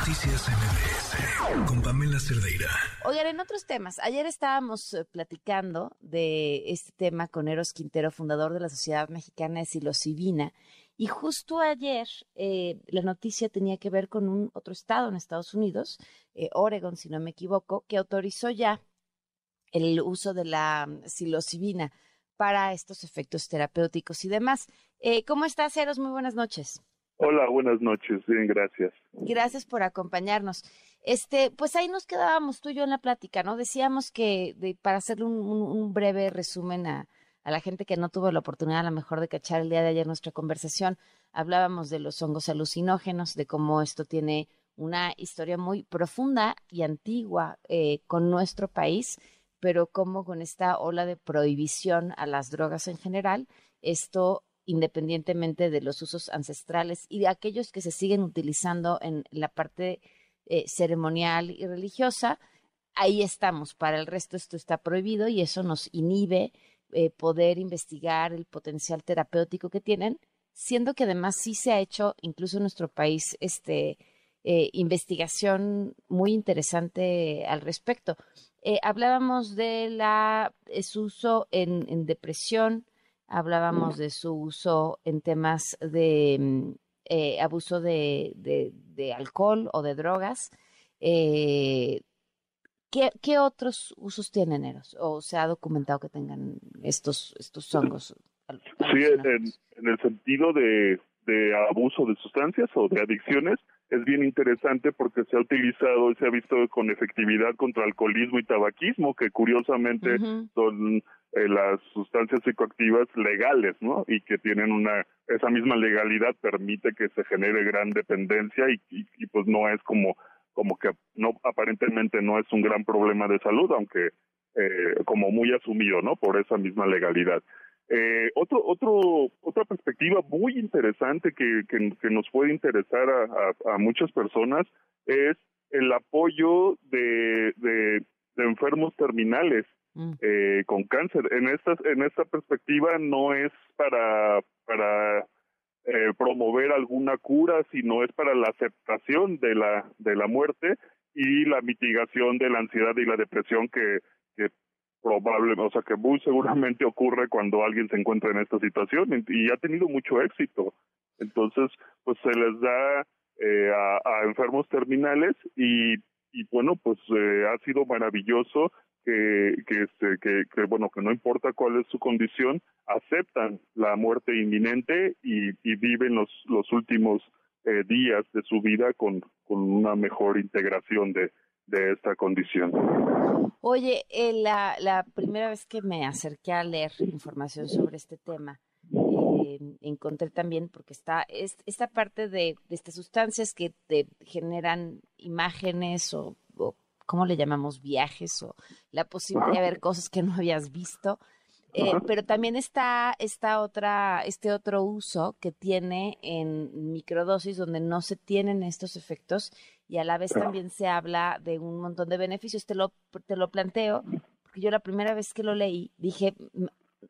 Noticias MBS con Pamela Cerdeira. Oigan, en otros temas, ayer estábamos eh, platicando de este tema con Eros Quintero, fundador de la Sociedad Mexicana de Psilocibina, y justo ayer eh, la noticia tenía que ver con un otro estado en Estados Unidos, eh, Oregon, si no me equivoco, que autorizó ya el uso de la mm, psilocibina para estos efectos terapéuticos y demás. Eh, ¿Cómo estás, Eros? Muy buenas noches. Hola, buenas noches. Bien, gracias. Gracias por acompañarnos. Este, pues ahí nos quedábamos tú y yo en la plática, ¿no? Decíamos que de, para hacerle un, breve resumen a, a la gente que no tuvo la oportunidad a lo mejor de cachar el día de ayer nuestra conversación, hablábamos de los hongos alucinógenos, de cómo esto tiene una historia muy profunda y antigua eh, con nuestro país, pero cómo con esta ola de prohibición a las drogas en general, esto independientemente de los usos ancestrales y de aquellos que se siguen utilizando en la parte eh, ceremonial y religiosa, ahí estamos. Para el resto esto está prohibido y eso nos inhibe eh, poder investigar el potencial terapéutico que tienen, siendo que además sí se ha hecho, incluso en nuestro país, este, eh, investigación muy interesante al respecto. Hablábamos de la, su uso en, depresión, hablábamos de su uso en temas de mm, abuso de, de, alcohol o de drogas. ¿Qué, otros usos tienen Eros? ¿O se ha documentado que tengan estos, estos hongos? Sí, en, el sentido de, abuso de sustancias o de adicciones, es bien interesante porque se ha utilizado y se ha visto con efectividad contra alcoholismo y tabaquismo, que curiosamente son eh, las sustancias psicoactivas legales, ¿no? Y que tienen una, esa misma legalidad permite que se genere gran dependencia y, y pues no es como como que no aparentemente no es un gran problema de salud, aunque eh, como muy asumido, ¿no? Por esa misma legalidad. Eh, otro, otro, otra perspectiva muy interesante que, que, nos puede interesar a, a, muchas personas es el apoyo de, de, enfermos terminales mm. eh, con cáncer. En esta, en esta perspectiva no es para, para eh, promover alguna cura, sino es para la aceptación de la, de la muerte y la mitigación de la ansiedad y la depresión que, que probablemente, o sea, que muy seguramente ocurre cuando alguien se encuentra en esta situación y ha tenido mucho éxito. Entonces, pues se les da eh, a, enfermos terminales y, y bueno, pues eh, ha sido maravilloso que, que, este, que, que, bueno, que no importa cuál es su condición, aceptan la muerte inminente y, y viven los, los últimos eh, días de su vida con una mejor integración de, de esta condición. Oye, eh, la, la primera vez que me acerqué a leer información sobre este tema, eh, encontré también, porque está es, esta parte de, de, estas sustancias que te generan imágenes o, o ¿cómo le llamamos? Viajes o la posibilidad de ver cosas que no habías visto. Eh, pero también está esta otra, este otro uso que tiene en microdosis donde no se tienen estos efectos y a la vez también se habla de un montón de beneficios. Te lo, te lo planteo porque yo la primera vez que lo leí dije,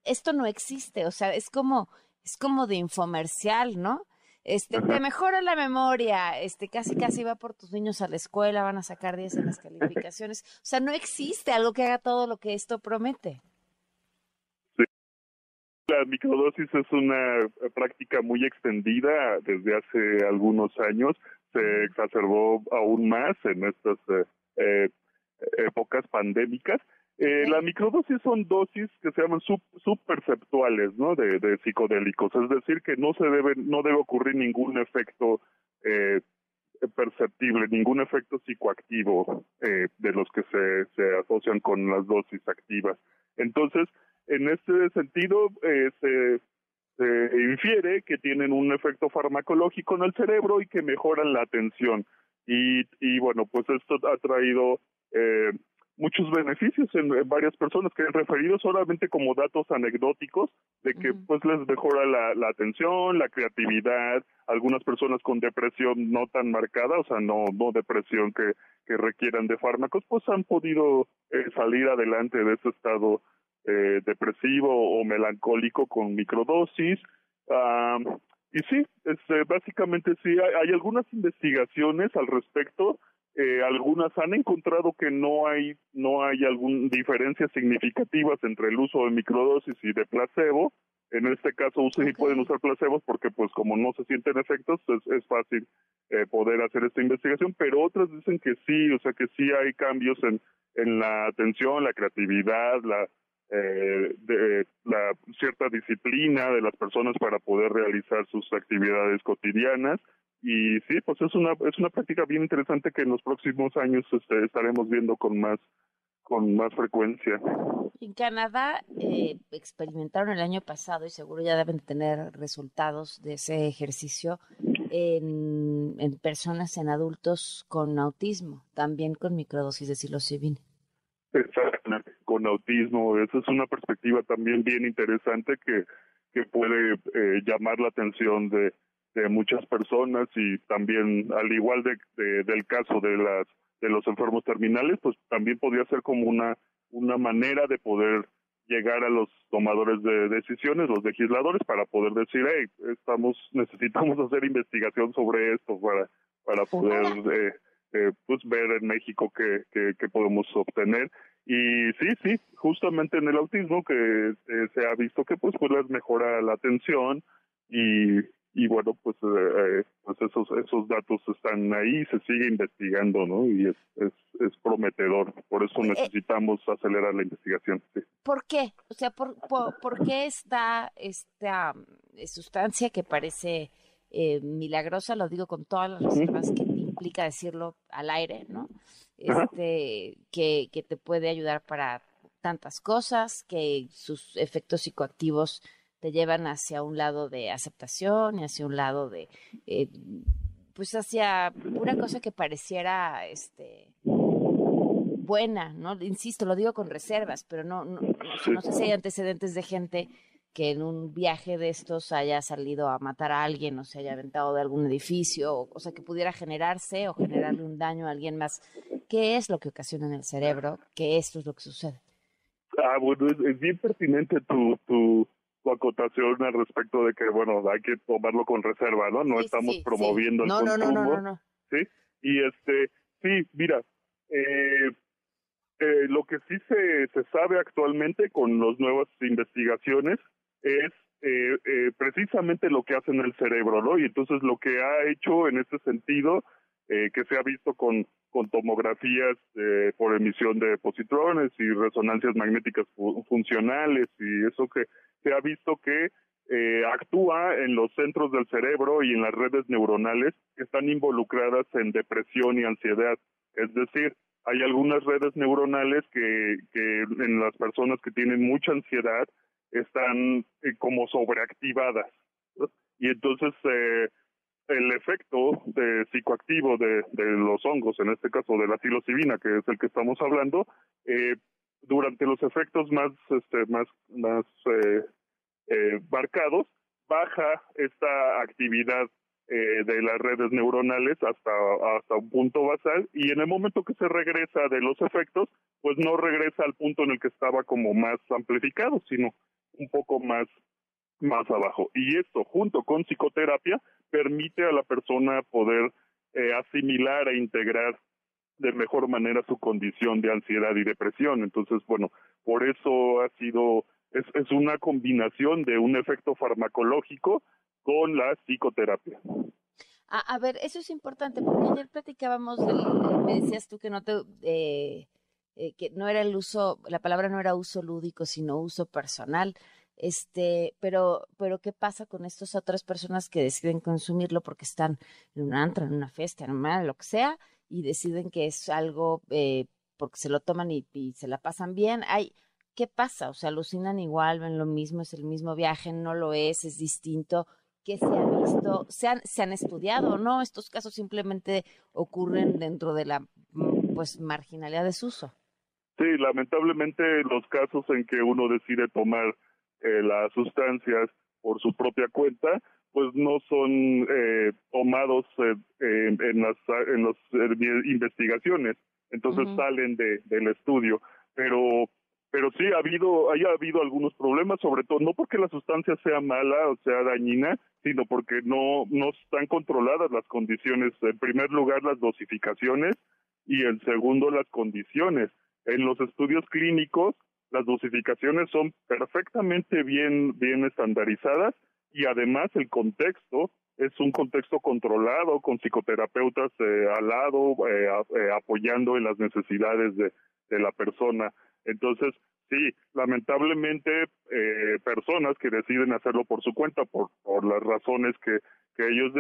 esto no existe, o sea, es como, es como de infomercial, ¿no? Este, te mejora la memoria, este, casi casi va por tus niños a la escuela, van a sacar 10 en las calificaciones. O sea, no existe algo que haga todo lo que esto promete. Sí. La microdosis es una práctica muy extendida desde hace algunos años. Se exacerbó aún más en estas eh, eh épocas pandémicas eh, La microdosis son dosis que se llaman sub, subperceptuales, ¿no? De, de, psicodélicos, es decir, que no se debe, no debe ocurrir ningún efecto eh, perceptible, ningún efecto psicoactivo eh, de los que se, se asocian con las dosis activas. Entonces, en este sentido, eh, se, se infiere que tienen un efecto farmacológico en el cerebro y que mejoran la atención. Y, y bueno, pues esto ha traído eh, muchos beneficios en, varias personas que han referido solamente como datos anecdóticos de que pues les mejora la, la, atención, la creatividad, algunas personas con depresión no tan marcada, o sea, no, no depresión que, que requieran de fármacos, pues han podido eh, salir adelante de ese estado eh, depresivo o melancólico con microdosis. y sí, este, básicamente sí, hay, algunas investigaciones al respecto. Eh, algunas han encontrado que no hay no hay alguna diferencias significativas entre el uso de microdosis y de placebo. En este caso y pueden usar placebos porque pues como no se sienten efectos es, es fácil eh, poder hacer esta investigación, pero otras dicen que sí, o sea que sí hay cambios en, en la atención, la creatividad, la eh, de la cierta disciplina de las personas para poder realizar sus actividades cotidianas y sí pues es una es una práctica bien interesante que en los próximos años este, estaremos viendo con más con más frecuencia. En Canadá eh, experimentaron el año pasado y seguro ya deben tener resultados de ese ejercicio en, en personas, en adultos con autismo, también con microdosis de psilocibina. Exactamente, con autismo. Esa es una perspectiva también bien interesante que, que puede eh, llamar la atención de, de muchas personas y también, al igual de, del caso de las de los enfermos terminales, pues también podría ser como una una manera de poder llegar a los tomadores de decisiones, los legisladores, para poder decir, hey, estamos necesitamos hacer investigación sobre esto para para poder eh, eh, pues ver en México qué, qué, podemos obtener. Y sí, sí, justamente en el autismo que eh, se ha visto que pues, pues les mejora la atención y, y bueno, pues, eh, pues esos, esos datos están ahí, se sigue investigando, ¿no? Y es, es, es prometedor, por eso necesitamos acelerar la investigación. Sí. ¿Por qué? O sea, ¿por, por, qué está esta sustancia que parece milagrosa, lo digo con todas las reservas que implica decirlo al aire, ¿no? Este, que, que te puede ayudar para tantas cosas, que sus efectos psicoactivos te llevan hacia un lado de aceptación y hacia un lado de, eh, pues hacia una cosa que pareciera, este, buena, ¿no? Insisto, lo digo con reservas, pero no, no, no sé si hay antecedentes de gente que en un viaje de estos haya salido a matar a alguien o se haya aventado de algún edificio, o, sea, que pudiera generarse o generarle un daño a alguien más. ¿Qué es lo que ocasiona en el cerebro que esto es lo que sucede? Ah, bueno, es, bien pertinente tu, tu, acotación al respecto de que, bueno, hay que tomarlo con reserva, ¿no? No estamos promoviendo el consumo. No, no, no, no, Sí, y este, sí, mira, eh, eh, lo que sí se, se sabe actualmente con las nuevas investigaciones es eh, eh, precisamente lo que hace en el cerebro, ¿no? Y entonces lo que ha hecho en ese sentido, eh, que se ha visto con, con tomografías eh, por emisión de positrones y resonancias magnéticas funcionales y eso que se ha visto que eh, actúa en los centros del cerebro y en las redes neuronales que están involucradas en depresión y ansiedad. Es decir, hay algunas redes neuronales que, que en las personas que tienen mucha ansiedad están eh, como sobreactivadas. Y entonces eh, el efecto de psicoactivo de, los hongos, en este caso de la psilocibina, que es el que estamos hablando, eh, durante los efectos más, este, más, más marcados, baja esta actividad de las redes neuronales hasta, hasta un punto basal y en el momento que se regresa de los efectos, pues no regresa al punto en el que estaba como más amplificado, sino un poco más más abajo. Y esto, junto con psicoterapia, permite a la persona poder eh, asimilar e integrar de mejor manera su condición de ansiedad y depresión. Entonces, bueno, por eso ha sido, es, es una combinación de un efecto farmacológico con la psicoterapia. A, ver, eso es importante porque ayer platicábamos, me decías tú que no te, eh, eh, que no era el uso, la palabra no era uso lúdico, sino uso personal. Este, pero, pero ¿qué pasa con estas otras personas que deciden consumirlo porque están en un antro, en una fiesta, en una, lo que sea, y deciden que es algo eh, porque se lo toman y, se la pasan bien? Hay, ¿qué pasa? O sea, alucinan igual, ven lo mismo, es el mismo viaje, no lo es, es distinto que se ha visto, se han, se han estudiado o no, estos casos simplemente ocurren dentro de la mm, pues marginalidad de su uso. Sí, lamentablemente los casos en que uno decide tomar eh, las sustancias por su propia cuenta, pues no son eh, tomados eh, en, las en las investigaciones, entonces salen de, del estudio, pero pero sí ha habido, haya habido algunos problemas, sobre todo no porque la sustancia sea mala o sea dañina, sino porque no, no están controladas las condiciones. En primer lugar, las dosificaciones y en segundo, las condiciones. En los estudios clínicos, las dosificaciones son perfectamente bien, bien estandarizadas y además el contexto es un contexto controlado con psicoterapeutas eh, al lado eh, eh, apoyando en las necesidades de, de la persona. Entonces, sí, lamentablemente personas que deciden hacerlo por su cuenta, por, por las razones que, que ellos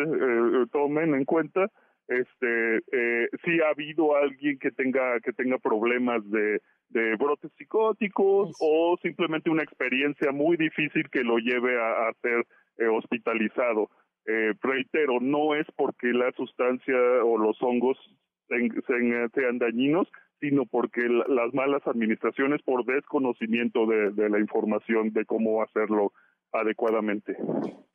tomen en cuenta, este, eh, sí ha habido alguien que tenga que tenga problemas de, de brotes psicóticos o simplemente una experiencia muy difícil que lo lleve a, a ser eh, hospitalizado. Eh, reitero, no es porque la sustancia o los hongos sean dañinos, sino porque las malas administraciones por desconocimiento de, la información de cómo hacerlo adecuadamente.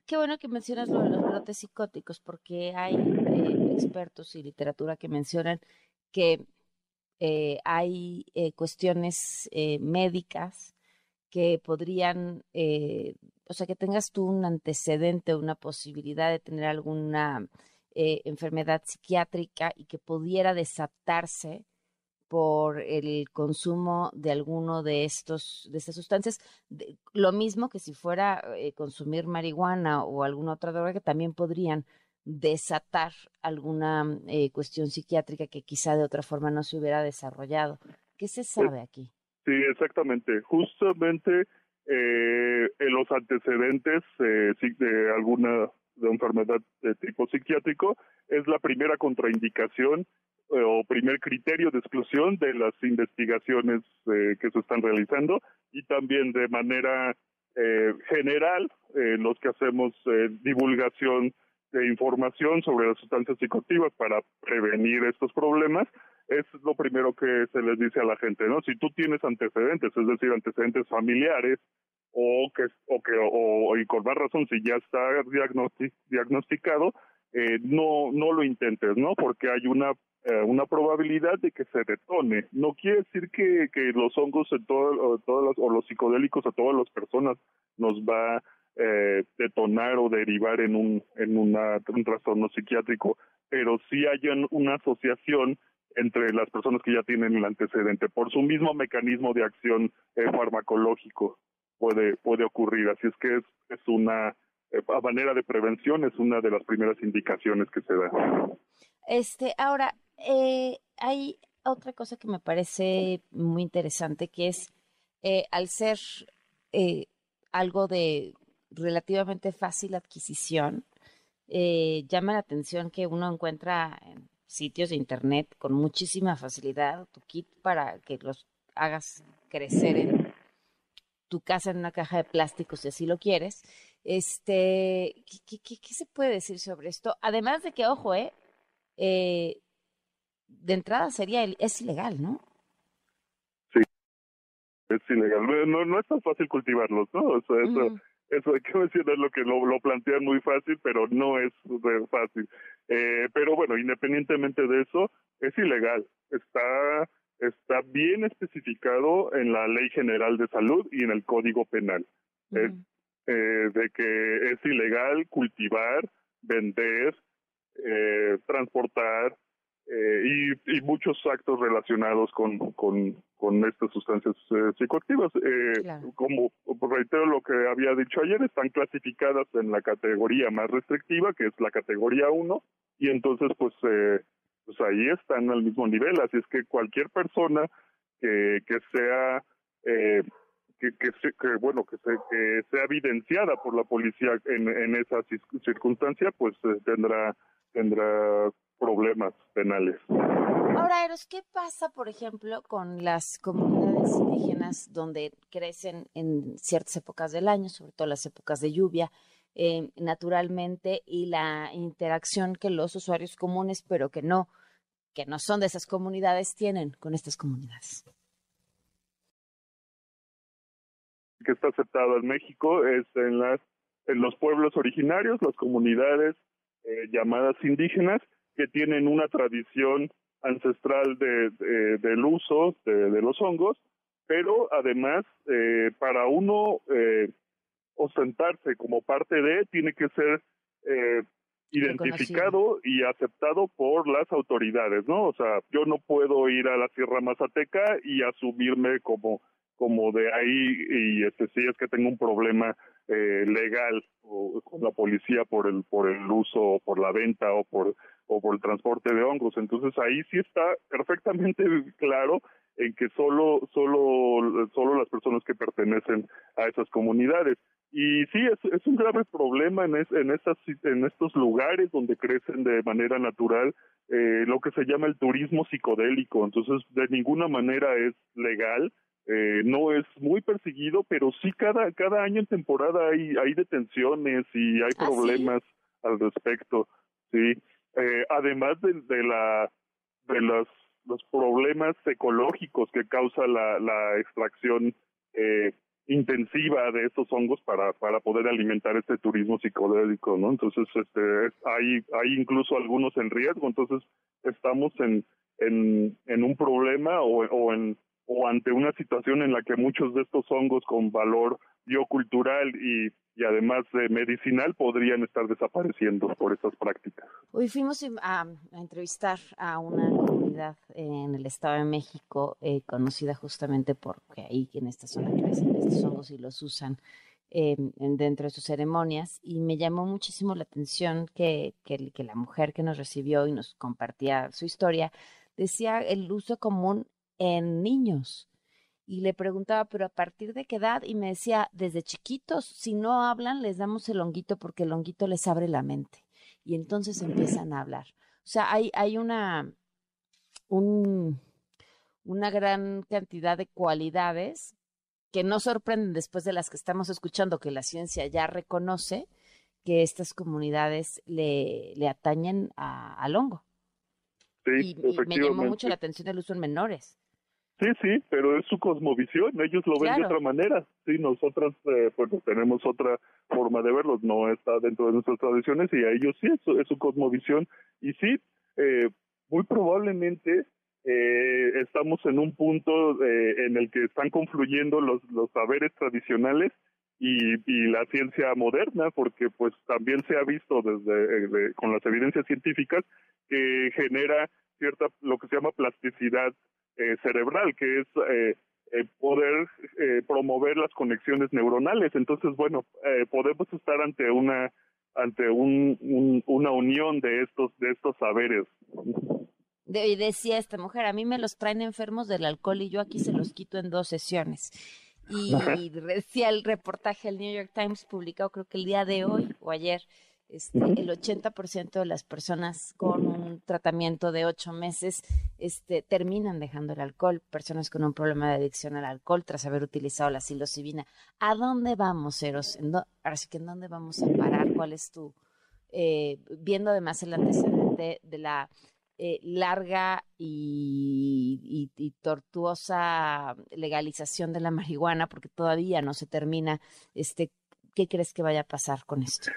Qué bueno que mencionas lo de los brotes psicóticos, porque hay eh, expertos y literatura que mencionan que eh, hay eh, cuestiones médicas que podrían, o sea, que tengas tú un antecedente, una posibilidad de tener alguna enfermedad psiquiátrica y que pudiera desatarse por el consumo de alguno de estos de estas sustancias lo mismo que si fuera eh, consumir marihuana o alguna otra droga que también podrían desatar alguna eh, cuestión psiquiátrica que quizá de otra forma no se hubiera desarrollado. Qué se sabe aquí sí exactamente. Justamente eh, en los antecedentes de alguna de enfermedad de tipo psiquiátrico es la primera contraindicación o primer criterio de exclusión de las investigaciones eh, que se están realizando y también de manera eh, general los que hacemos divulgación de información sobre las sustancias psicoactivas para prevenir estos problemas es lo primero que se les dice a la gente no si tú tienes antecedentes es decir antecedentes familiares o que o que o, y con más razón si ya está diagnosticado eh, no no lo intentes no porque hay una eh, una probabilidad de que se detone. No quiere decir que, que los hongos en todo, todas o los psicodélicos a todas las personas nos va a eh, detonar o derivar en un en una, un trastorno psiquiátrico, pero sí hay una asociación entre las personas que ya tienen el antecedente por su mismo mecanismo de acción eh, farmacológico puede puede ocurrir. Así es que es, es una a manera de prevención es una de las primeras indicaciones que se da. Este, ahora, eh, hay otra cosa que me parece muy interesante, que es eh, al ser eh, algo de relativamente fácil adquisición, llama la atención que uno encuentra en sitios de internet con muchísima facilidad tu kit para que los hagas crecer en tu casa en una caja de plástico si así lo quieres. Este, ¿qué, qué, qué se puede decir sobre esto? Además de que, ojo, eh, eh de entrada sería, es ilegal, ¿no? Sí, es ilegal. No, no es tan fácil cultivarlos, ¿no? O sea, eso, eso hay que mencionar lo que lo, lo plantean muy fácil, pero no es fácil. Eh, pero bueno, independientemente de eso, es ilegal. Está está bien especificado en la Ley General de Salud y en el Código Penal. es, eh, de que es ilegal cultivar, vender, eh, transportar, eh, y, y, muchos actos relacionados con, con, con estas sustancias eh, psicoactivas. Eh, Como reitero lo que había dicho ayer, están clasificadas en la categoría más restrictiva, que es la categoría 1, y entonces pues, eh, pues ahí están al mismo nivel. Así es que cualquier persona que, que sea... Eh, que, que, que, bueno que, se, que sea evidenciada por la policía en, en esa circunstancia pues eh, tendrá tendrá problemas penales. Ahora, Eros, ¿qué pasa, por ejemplo, con las comunidades indígenas donde crecen en ciertas épocas del año, sobre todo las épocas de lluvia, eh, naturalmente, y la interacción que los usuarios comunes, pero que no, que no son de esas comunidades, tienen con estas comunidades? Que está aceptado en México es en las en los pueblos originarios, las comunidades eh, llamadas indígenas, que tienen una tradición ancestral de, del uso de, los hongos pero además eh, para uno eh, ostentarse como parte de, tiene que ser eh, identificado y aceptado por las autoridades, ¿no? O sea, yo no puedo ir a la Sierra Mazateca y asumirme como como de ahí y este si es que tengo un problema eh, legal o, con la policía por el por el uso o por la venta o por o por el transporte de hongos. Entonces ahí sí está perfectamente claro en que solo solo solo las personas que pertenecen a esas comunidades. Y sí es, es un grave problema en es, en esas en estos lugares donde crecen de manera natural eh, lo que se llama el turismo psicodélico. Entonces de ninguna manera es legal eh, no es muy perseguido pero sí cada cada año en temporada hay hay detenciones y hay ¿Ah, problemas al respecto sí. Eh, además de, de la de los los problemas ecológicos que causa la, la extracción eh, intensiva de estos hongos para para poder alimentar este turismo psicodélico no entonces este hay hay incluso algunos en riesgo. Entonces estamos en en en un problema o, o en o ante una situación en la que muchos de estos hongos con valor biocultural y, y además de medicinal podrían estar desapareciendo por estas prácticas. Hoy fuimos a, a entrevistar a una comunidad en el Estado de México eh, conocida justamente porque ahí en esta zona crecen estos hongos y los usan eh, dentro de sus ceremonias y me llamó muchísimo la atención que, que la mujer que nos recibió y nos compartía su historia decía el uso común en niños. Y le preguntaba, pero a partir de qué edad? Y me decía, desde chiquitos, si no hablan, les damos el honguito porque el honguito les abre la mente. Y entonces empiezan a hablar. O sea, hay, hay una, un, una gran cantidad de cualidades que no sorprenden después de las que estamos escuchando, que la ciencia ya reconoce que estas comunidades le, le atañen a, al hongo. Sí, y, y me llamó mucho la atención el uso en menores. Sí, sí, pero es su cosmovisión, ellos lo ven Claro. de otra manera. Sí, nosotras eh, pues tenemos otra forma de verlos, no está dentro de nuestras tradiciones y a ellos sí, es, su- es su cosmovisión. Y sí, eh, muy probablemente eh, estamos en un punto eh, en el que están confluyendo los, los saberes tradicionales y, y la ciencia moderna, porque pues también se ha visto desde eh, de- con las evidencias científicas que genera cierta lo que se llama plasticidad eh, cerebral, que es eh, eh, poder eh, promover las conexiones neuronales. Entonces, bueno, eh, podemos estar ante una ante un, un- una unión de estos de estos saberes. De- y decía esta mujer, a mí me los traen enfermos del alcohol y yo aquí se los quito en dos sesiones. Y decía el reportaje del New York Times publicado creo que el día de hoy o ayer, este, el 80% de las personas con un tratamiento de ocho meses este, terminan dejando el alcohol, personas con un problema de adicción al alcohol tras haber utilizado la psilocibina. ¿A dónde vamos, Eros? ¿En ahora sí que ¿en dónde vamos a parar? ¿Cuál es tu, eh, viendo además el antecedente de la eh, larga y, y- y tortuosa legalización de la marihuana, porque todavía no se termina, este, ¿qué crees que vaya a pasar con esto?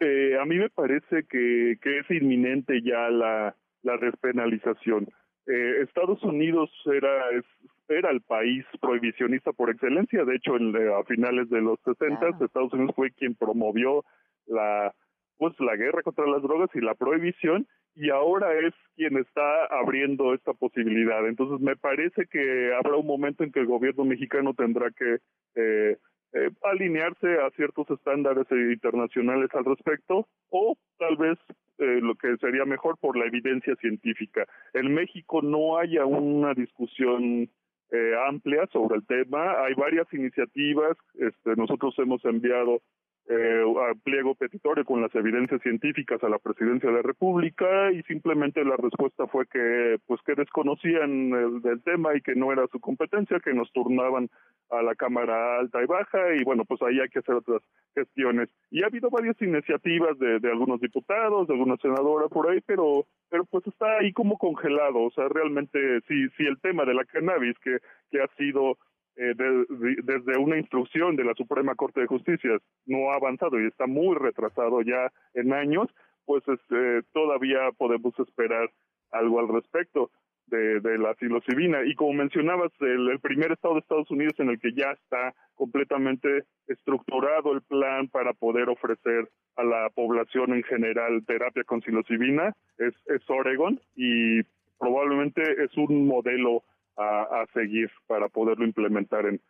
Eh, a mí me parece que, que es inminente ya la, la despenalización. Eh, Estados Unidos era es- era el país prohibicionista por excelencia. De hecho, en, a finales de los 60 Claro. Estados Unidos fue quien promovió la pues la guerra contra las drogas y la prohibición y ahora es quien está abriendo esta posibilidad. Entonces me parece que habrá un momento en que el gobierno mexicano tendrá que eh, eh, alinearse a ciertos estándares eh, internacionales al respecto o tal vez eh, lo que sería mejor por la evidencia científica. En México no haya una discusión eh, amplia sobre el tema. Hay varias iniciativas. Este, nosotros hemos enviado eh, pliego petitorio con las evidencias científicas a la presidencia de la República y simplemente la respuesta fue que pues que desconocían el del tema y que no era su competencia, que nos turnaban a la Cámara Alta y Baja y bueno, pues ahí hay que hacer otras gestiones. Y ha habido varias iniciativas de, de algunos diputados, de alguna senadora por ahí, pero pero pues está ahí como congelado, o sea, realmente si si el tema de la cannabis que que ha sido eh, de- de- desde una instrucción de la Suprema Corte de Justicia no ha avanzado y está muy retrasado ya en años, pues este, todavía podemos esperar algo al respecto. de, de la psilocibina. Y como mencionabas, el, primer estado de Estados Unidos en el que ya está completamente estructurado el plan para poder ofrecer a la población en general terapia con psilocibina es, es Oregon y probablemente es un modelo a, a seguir para poderlo implementar en,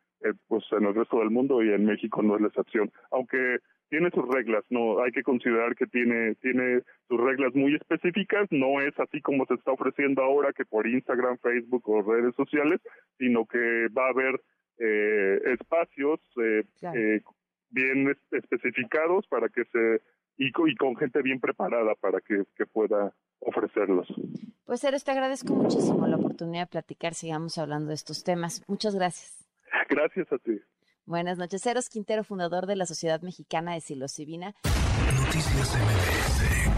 pues en el resto del mundo y en México no es la excepción. Aunque tiene sus reglas, no hay que considerar que tiene tiene sus reglas muy específicas, no es así como se está ofreciendo ahora que por Instagram, Facebook o redes sociales, sino que va a haber eh, espacios eh, eh, bien especificados para que se y, y, con gente bien preparada para que, que pueda ofrecerlos. Pues Eres, te agradezco muchísimo la oportunidad de platicar, sigamos hablando de estos temas. Muchas gracias. Gracias a ti. Buenas noches. Eros Quintero, fundador de la Sociedad Mexicana de Psilocibina. Noticias MBS